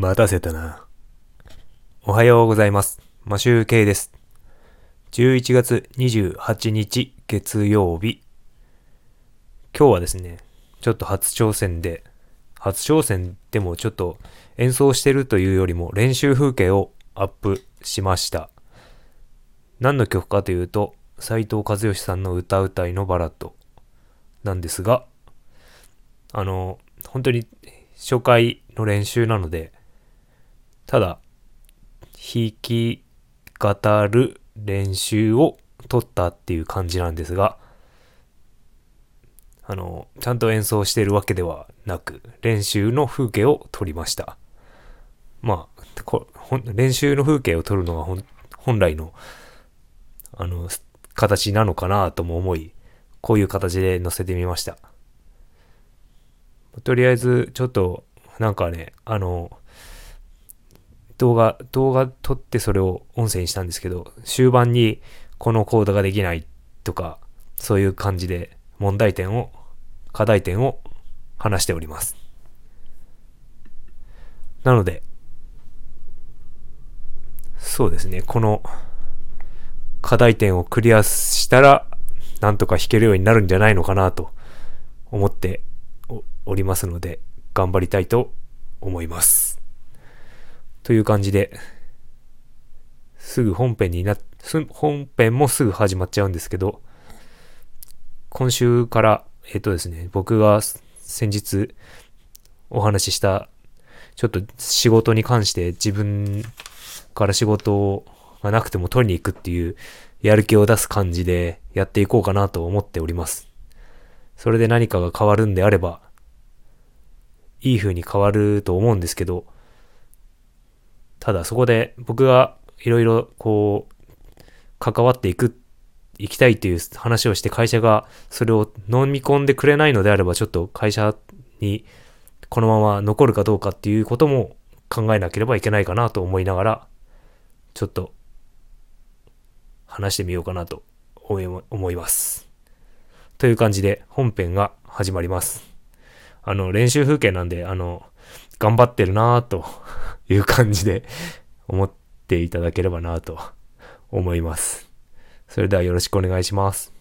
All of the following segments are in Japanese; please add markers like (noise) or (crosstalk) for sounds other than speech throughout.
待たせたな。おはようございます。マシューケイです。11月28日月曜日。今日はですね、ちょっと初挑戦で、初挑戦でもちょっと演奏してるというよりも練習風景をアップしました。何の曲かというと、斉藤和義さんの歌うたいのバラッドなんですが、あの、本当に初回の練習なので、ただ、弾き語る練習を取ったっていう感じなんですが、あの、ちゃんと演奏してるわけではなく、練習の風景を撮りました。まあ、こ練習の風景を撮るのが本来の、あの、形なのかなとも思い、こういう形で載せてみました。とりあえず、ちょっと、なんかね、あの、動画、動画撮ってそれを音声にしたんですけど、終盤にこのコードができないとか、そういう感じで問題点を、課題点を話しております。なので、そうですね、この課題点をクリアしたら、なんとか弾けるようになるんじゃないのかなと思っておおりますので、頑張りたいと思います。という感じで、すぐ本編にな、本編もすぐ始まっちゃうんですけど、今週から、えっ、とですね、僕が先日お話しした、ちょっと仕事に関して自分から仕事がなくても取りに行くっていうやる気を出す感じでやっていこうかなと思っております。それで何かが変わるんであれば、いい風に変わると思うんですけど、ただそこで僕がいろいろこう、関わっていく、いきたいっていう話をして会社がそれを飲み込んでくれないのであればちょっと会社にこのまま残るかどうかっていうことも考えなければいけないかなと思いながら、ちょっと話してみようかなと思います。という感じで本編が始まります。あの、練習風景なんで、あの、頑張ってるなぁという感じで思っていただければなと思います。それではよろしくお願いします。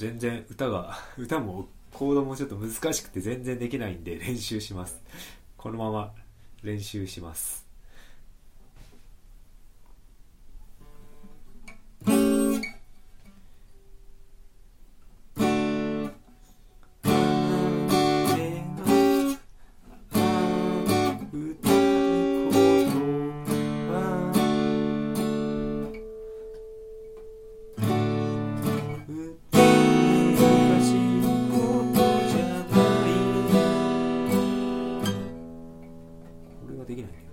全然歌が (laughs) 歌もコードもちょっと難しくて全然できないんで練習します。このまま練習します。ができない。んだよ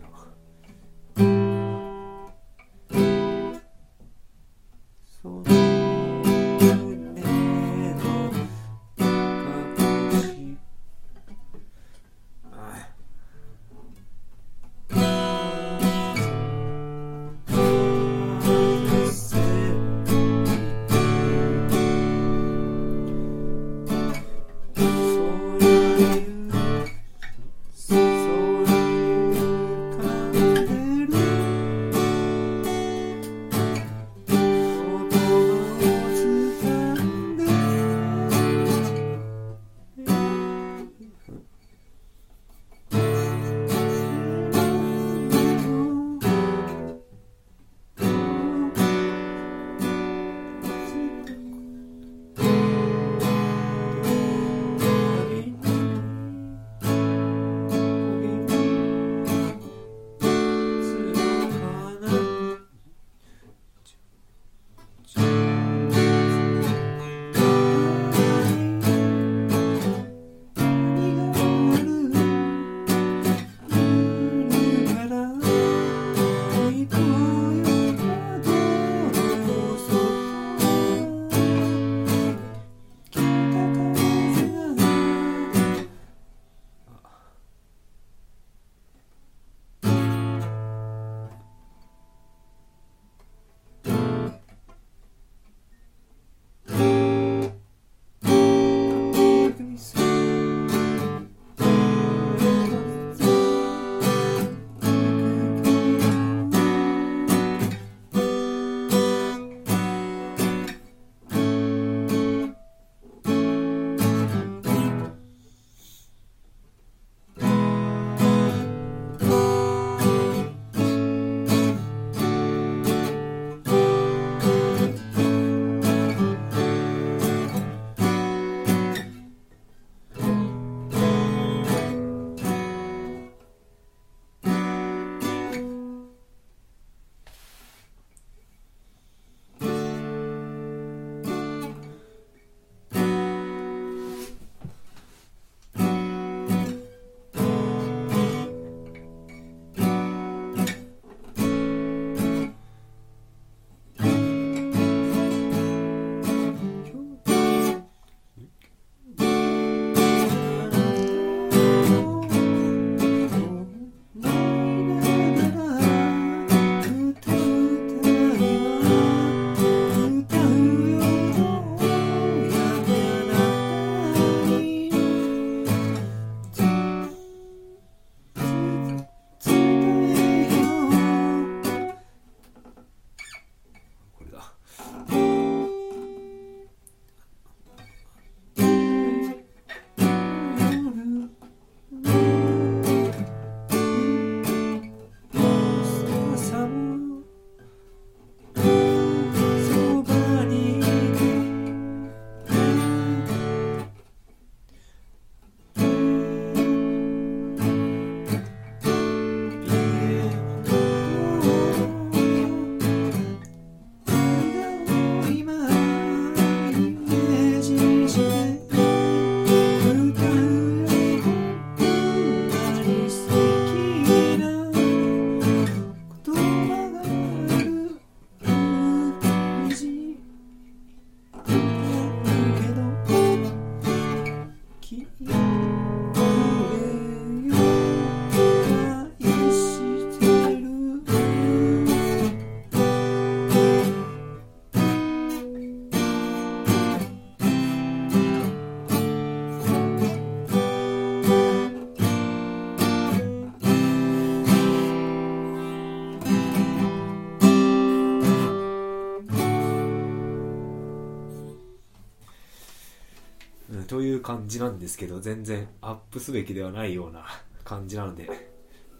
感じなんですけど、全然アップすべきではないような感じなので、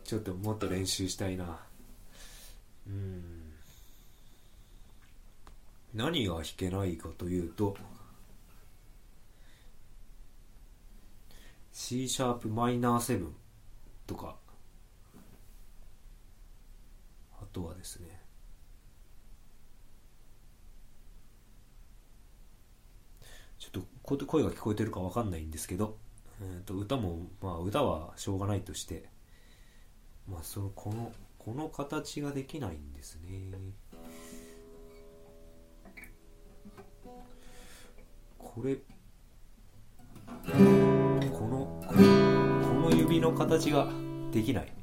ちょっともっと練習したいな。うん。何が弾けないかというと、C シャープマイナー7とか、あとはですね、ちょっと声が聞こえてるかわかんないんですけど、えー、と歌も、まあ歌はしょうがないとして、まあその、この、この形ができないんですね。これ、この、この指の形ができない。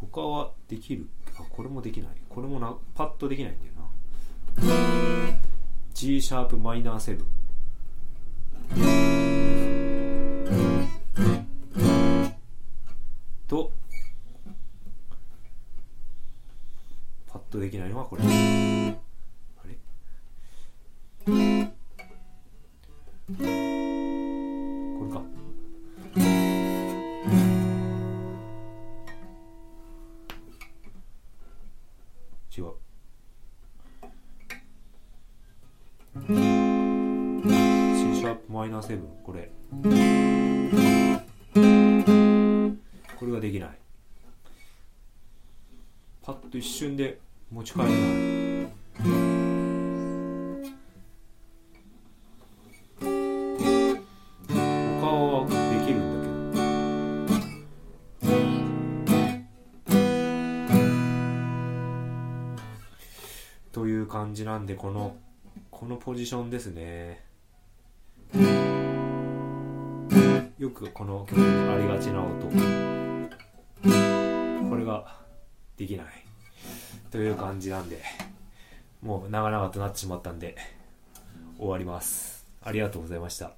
他はできるあ、これもできない。これもな、パッとできないんだよな。G シャープマイナーセブン。と、パッとできないのはこれ。C シャープマイナーセブン、これ。これができない。パッと一瞬で持ち帰れない。他はできるんだけどという感じなんでこのこのポジションですね。よくこの曲にありがちな音。これができない。という感じなんでもう長々となってしまったんで終わります。ありがとうございました。